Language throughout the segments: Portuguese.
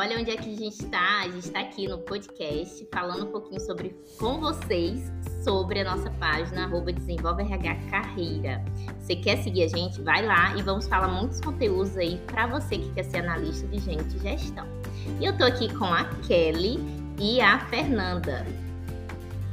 olha onde é que a gente está. A gente está aqui no podcast falando um pouquinho sobre com vocês sobre a nossa página arroba Desenvolve RH Carreira. Você quer seguir a gente? Vai lá e vamos falar muitos conteúdos aí para você que quer ser analista de gente e gestão. E eu tô aqui com a Kelly e a Fernanda.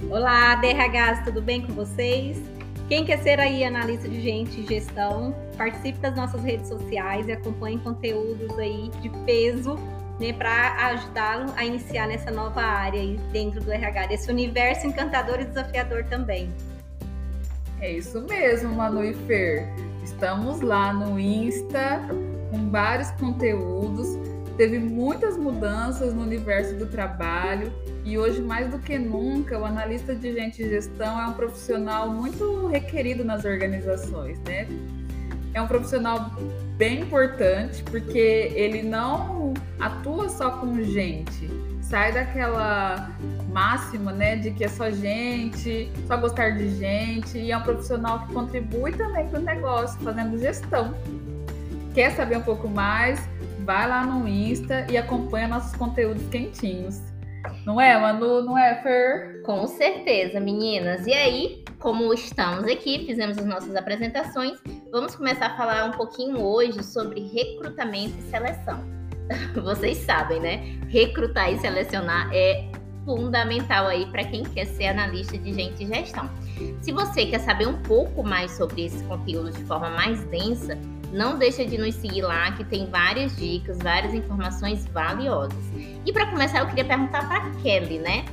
Olá, DRHs, tudo bem com vocês? Quem quer ser aí analista de gente e gestão, participe das nossas redes sociais e acompanhe conteúdos aí de peso né, para ajudá-lo a iniciar nessa nova área dentro do RH, desse universo encantador e desafiador também. É isso mesmo, Manu e Fer. Estamos lá no Insta com vários conteúdos. Teve muitas mudanças no universo do trabalho e hoje, mais do que nunca, o analista de gente e gestão é um profissional muito requerido nas organizações, né? É um profissional bem importante porque ele não atua só com gente, sai daquela máxima, né, de que é só gente, só gostar de gente, e é um profissional que contribui também para o negócio, fazendo gestão. Quer saber um pouco mais? Vai lá no Insta e acompanha nossos conteúdos quentinhos. Não é, Manu? Não é, Fer? Com certeza, meninas. E aí, como estamos aqui, fizemos as nossas apresentações, vamos começar a falar um pouquinho hoje sobre recrutamento e seleção. Vocês sabem, né? Recrutar e selecionar é fundamental aí para quem quer ser analista de gente e gestão. Se você quer saber um pouco mais sobre esse conteúdo de forma mais densa, não deixa de nos seguir lá, que tem várias dicas, várias informações valiosas. E para começar, eu queria perguntar para Kelly, né?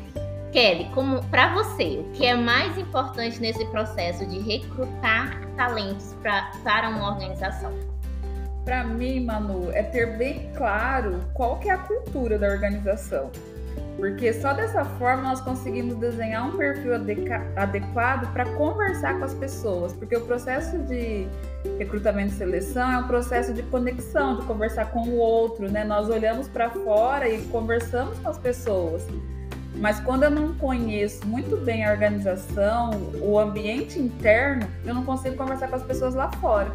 Kelly, como para você, o que é mais importante nesse processo de recrutar talentos pra, para uma organização? Para mim, Manu, é ter bem claro qual que é a cultura da organização. Porque só dessa forma nós conseguimos desenhar um perfil adequado para conversar com as pessoas. Porque o processo de recrutamento e seleção é um processo de conexão, de conversar com o outro, né? Nós olhamos para fora e conversamos com as pessoas. Mas quando eu não conheço muito bem a organização, o ambiente interno, eu não consigo conversar com as pessoas lá fora.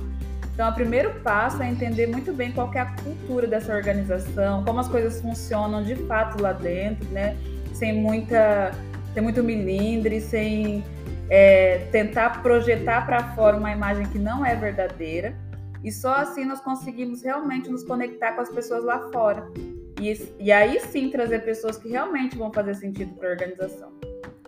Então, o primeiro passo é entender muito bem qual é a cultura dessa organização, como as coisas funcionam de fato lá dentro, né? Sem muita, sem muito milindre, sem é, tentar projetar para fora uma imagem que não é verdadeira. E só assim nós conseguimos realmente nos conectar com as pessoas lá fora. E, e aí sim trazer pessoas que realmente vão fazer sentido para a organização.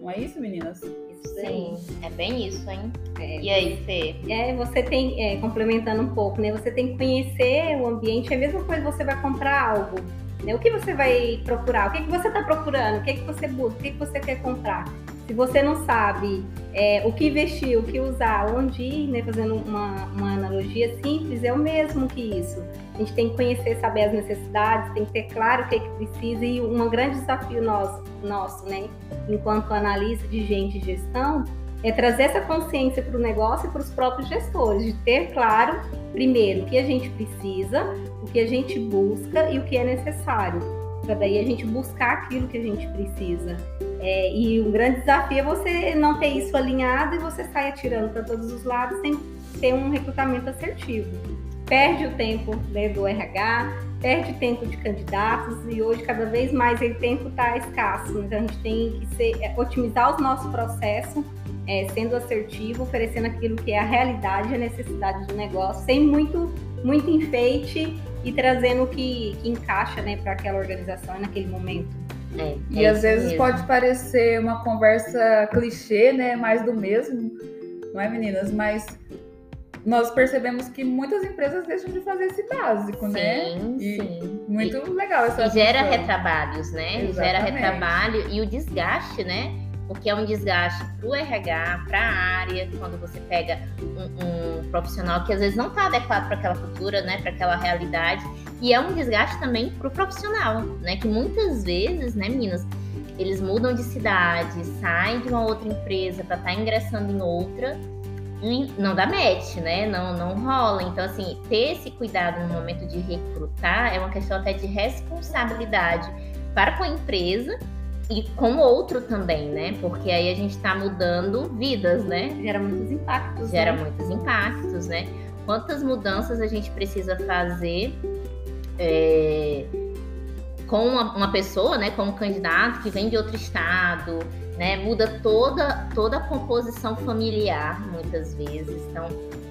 Não é isso, meninas? Sim, é bem isso, hein? É, e aí, Fê? É, você tem, é, complementando um pouco, né? Você tem que conhecer o ambiente, é a mesma coisa que você vai comprar algo. Né? O que você vai procurar? O que, que você está procurando? O que, que você busca? O que, que você quer comprar? Se você não sabe é, o que investir, o que usar, onde ir, né? Fazendo uma, uma analogia simples, é o mesmo que isso. A gente tem que conhecer, saber as necessidades, tem que ter claro o que, que precisa e um grande desafio nosso, nosso, né? Enquanto analista de gente e gestão, é trazer essa consciência para o negócio e para os próprios gestores, de ter claro, primeiro, o que a gente precisa, o que a gente busca e o que é necessário, para daí a gente buscar aquilo que a gente precisa. É, e um grande desafio é você não ter isso alinhado e você sair atirando para todos os lados sem ter um recrutamento assertivo. Perde o tempo né, do RH, perde tempo de candidatos e hoje cada vez mais o tempo está escasso. Então a gente tem que ser, é, otimizar o nosso processo é, sendo assertivo, oferecendo aquilo que é a realidade, a necessidade do negócio, sem muito, muito enfeite e trazendo o que, que encaixa né, para aquela organização naquele momento. É, e é às vezes mesmo. pode parecer uma conversa clichê, né? Mais do mesmo, não é, meninas? Mas nós percebemos que muitas empresas deixam de fazer esse básico, sim, né? E sim. Muito e, legal essa E gera retrabalhos, né? Exatamente. Gera retrabalho e o desgaste, né? Porque é um desgaste para o RH, para a área, quando você pega um, um profissional que às vezes não está adequado para aquela cultura, né, para aquela realidade, e é um desgaste também para o profissional, né, que muitas vezes, né, meninas, eles mudam de cidade, saem de uma outra empresa para estar tá ingressando em outra e não dá match, né? Não, não rola. Então, assim, ter esse cuidado no momento de recrutar é uma questão até de responsabilidade para com a empresa e com outro também, né? Porque aí a gente está mudando vidas, né? Gera muitos impactos. Gera né? muitos impactos, né? Quantas mudanças a gente precisa fazer é, com uma, uma, pessoa, né, com um candidato que vem de outro estado, né, muda toda, toda a composição familiar, muitas vezes. Então,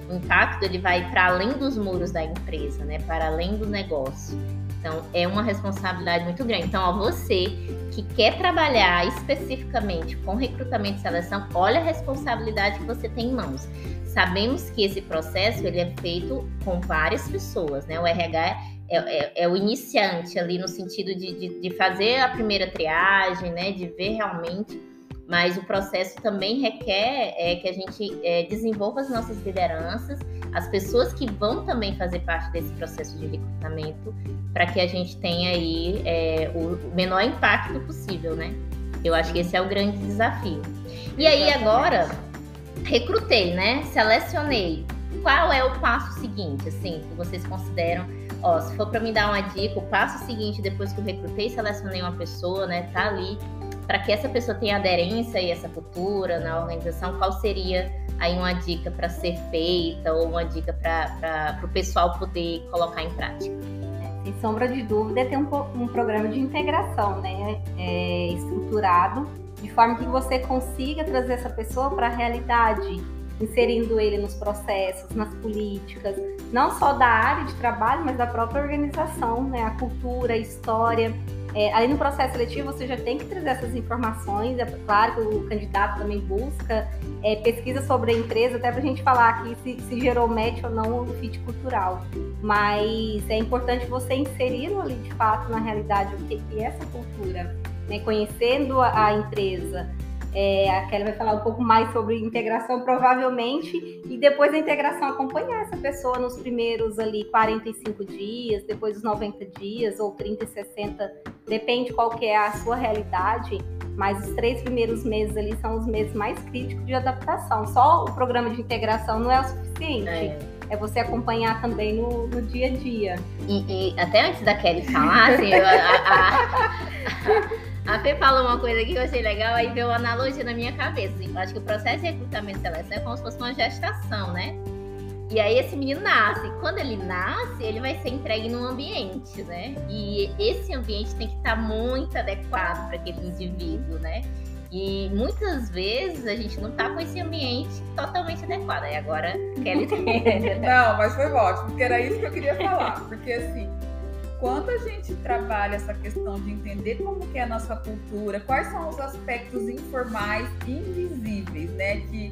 o impacto ele vai para além dos muros da empresa, né, para além do negócio. Então, é uma responsabilidade muito grande. Então, ó, você que quer trabalhar especificamente com recrutamento e seleção, olha a responsabilidade que você tem em mãos. Sabemos que esse processo ele é feito com várias pessoas, né? O RH é, é, é o iniciante ali no sentido de, de, de fazer a primeira triagem, né? De ver realmente mas o processo também requer é, que a gente é, desenvolva as nossas lideranças, as pessoas que vão também fazer parte desse processo de recrutamento, para que a gente tenha aí é, o menor impacto possível, né? Eu acho que esse é o grande desafio. E aí agora, recrutei, né? Selecionei. Qual é o passo seguinte, assim, que vocês consideram? Ó, se for para me dar uma dica, o passo seguinte, depois que eu recrutei, selecionei uma pessoa, né? Tá ali para que essa pessoa tenha aderência e essa cultura na organização, qual seria aí uma dica para ser feita ou uma dica para o pessoal poder colocar em prática? É, sem sombra de dúvida, é ter um, um programa de integração né, é, estruturado, de forma que você consiga trazer essa pessoa para a realidade, inserindo ele nos processos, nas políticas, não só da área de trabalho, mas da própria organização, né, a cultura, a história é, aí no processo seletivo você já tem que trazer essas informações, é claro que o candidato também busca é, pesquisa sobre a empresa, até para a gente falar aqui se, se, gerou match ou não o fit cultural. Mas é importante você inseri-lo ali de fato na realidade, o que, que é essa cultura, né? conhecendo a, a empresa, é, a Kelly vai falar um pouco mais sobre integração, provavelmente, e depois da integração acompanhar essa pessoa nos primeiros ali 45 dias, depois dos 90 dias, ou 30 e 60, depende qual que é a sua realidade, mas os três primeiros meses ali são os meses mais críticos de adaptação. Só o programa de integração não é o suficiente. É é você acompanhar também no, no dia a dia. E, e, até antes da Kelly falar, assim, a, a, a, a Fê falou uma coisa aqui que eu achei legal, aí veio uma analogia na minha cabeça. Eu acho que o processo de recrutamento e seleção é como se fosse uma gestação, né? E aí esse menino nasce. Quando ele nasce, ele vai ser entregue num ambiente, né? E esse ambiente tem que estar muito adequado para aquele indivíduo, né? E muitas vezes a gente não tá com esse ambiente totalmente adequado. E agora Kelly tem. não, mas foi ótimo, porque era isso que eu queria falar. Porque assim, quando a gente trabalha essa questão de entender como que é a nossa cultura, quais são os aspectos informais invisíveis, né? Que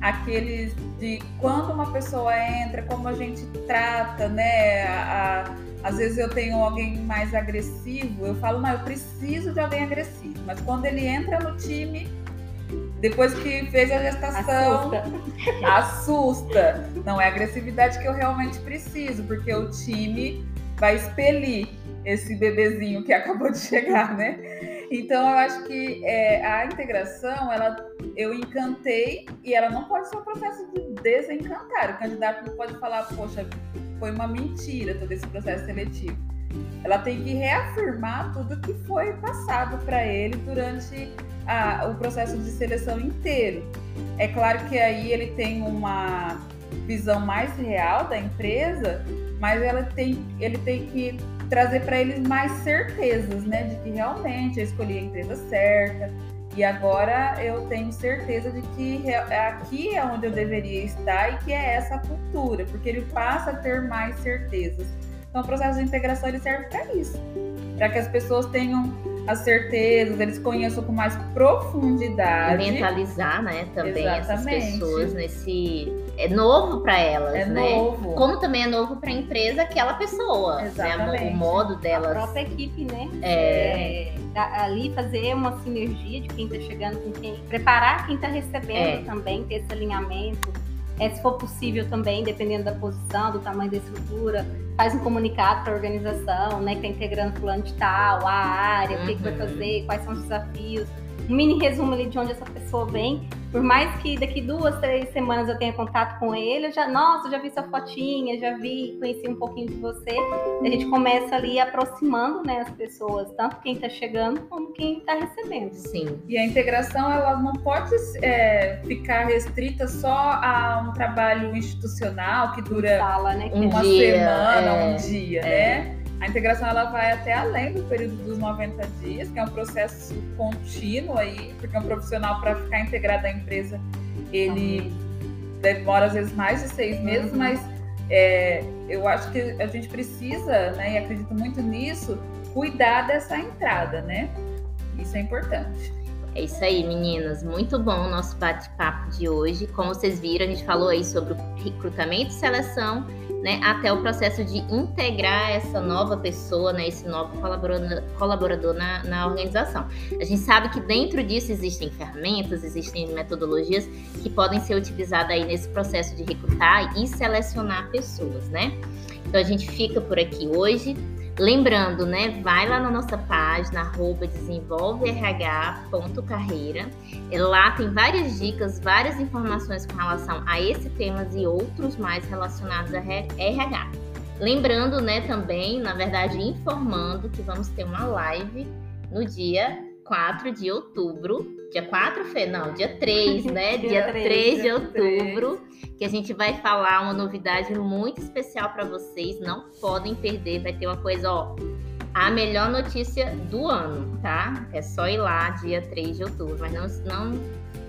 aqueles de quando uma pessoa entra, como a gente trata, né? A, a, às vezes eu tenho alguém mais agressivo, eu falo, não, eu preciso de alguém agressivo. Mas quando ele entra no time, depois que fez a gestação, assusta. assusta. Não é a agressividade que eu realmente preciso, porque o time vai expelir esse bebezinho que acabou de chegar, né? Então eu acho que é, a integração, ela, eu encantei e ela não pode ser um processo de desencantar. O candidato não pode falar, poxa, foi uma mentira todo esse processo seletivo. Ela tem que reafirmar tudo que foi passado para ele durante a, o processo de seleção inteiro. É claro que aí ele tem uma visão mais real da empresa, mas ela tem, ele tem que trazer para eles mais certezas, né, de que realmente eu escolhi a empresa certa. E agora eu tenho certeza de que aqui é onde eu deveria estar e que é essa cultura, porque ele passa a ter mais certezas. Então, o processo de integração ele serve para isso, para que as pessoas tenham as certezas, eles conheçam com mais profundidade. E mentalizar, né, também Exatamente. essas pessoas nesse é novo para elas, é né? Novo. Como também é novo para a empresa aquela pessoa, Exatamente. né? O modo delas. A própria equipe, né? É... é ali fazer uma sinergia de quem está chegando com quem, preparar quem está recebendo é. também, ter esse alinhamento. É, se for possível também, dependendo da posição, do tamanho da estrutura, faz um comunicado para a organização, né, que está integrando fulano de tal, a área, uhum. o que, que vai uhum. fazer, quais são os desafios um mini resumo ali de onde essa pessoa vem. Por mais que daqui duas, três semanas eu tenha contato com ele, eu já, nossa, já vi sua fotinha, já vi, conheci um pouquinho de você. A gente começa ali aproximando né, as pessoas, tanto quem está chegando como quem está recebendo. Sim. E a integração, ela não pode é, ficar restrita só a um trabalho institucional que dura Sala, né? uma dia, semana, é, um dia, é. né? A integração ela vai até além do período dos 90 dias, que é um processo contínuo aí, porque um profissional para ficar integrado à empresa, ele demora às vezes mais de seis meses, uhum. mas é, eu acho que a gente precisa, né, e acredito muito nisso, cuidar dessa entrada, né? Isso é importante. É isso aí, meninas. Muito bom o nosso bate-papo de hoje. Como vocês viram, a gente falou aí sobre recrutamento e seleção, né, até o processo de integrar essa nova pessoa, né, esse novo colaborador, colaborador na, na organização. A gente sabe que dentro disso existem ferramentas, existem metodologias que podem ser utilizadas aí nesse processo de recrutar e selecionar pessoas, né? Então a gente fica por aqui hoje. Lembrando, né? Vai lá na nossa página, arroba desenvolverh.carreira. Lá tem várias dicas, várias informações com relação a esse tema e outros mais relacionados a RH. Lembrando, né, também, na verdade, informando que vamos ter uma live no dia 4 de outubro. Dia 4, Fê? Não, dia 3, né? dia, dia 3, 3 de outubro. 3. Que a gente vai falar uma novidade muito especial para vocês. Não podem perder. Vai ter uma coisa, ó. A melhor notícia do ano, tá? É só ir lá dia 3 de outubro. Mas não, não,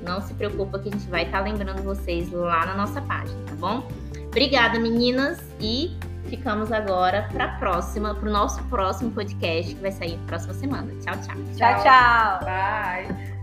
não se preocupa que a gente vai estar tá lembrando vocês lá na nossa página, tá bom? Obrigada, meninas. E ficamos agora para a próxima, para o nosso próximo podcast que vai sair na próxima semana. Tchau, tchau. Tchau, tchau. Bye.